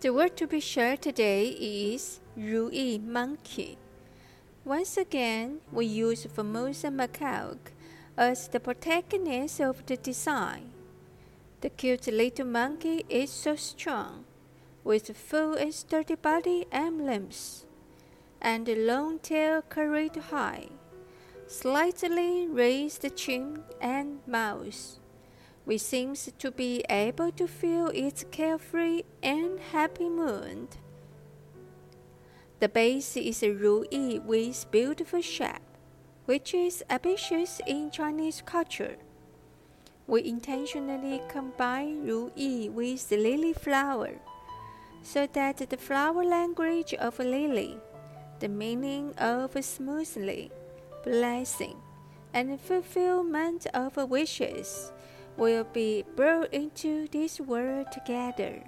The word to be shared today is Ruyi monkey. Once again, we use Formosa macaque as the protagonist of the design. The cute little monkey is so strong, with full and sturdy body and limbs, and a long tail carried high, slightly raised chin and mouth which seems to be able to feel its carefree and happy mood. The base is a ruyi with beautiful shape, which is ambitious in Chinese culture. We intentionally combine ruyi with the lily flower, so that the flower language of lily, the meaning of smoothly, blessing, and fulfillment of wishes will be brought into this world together.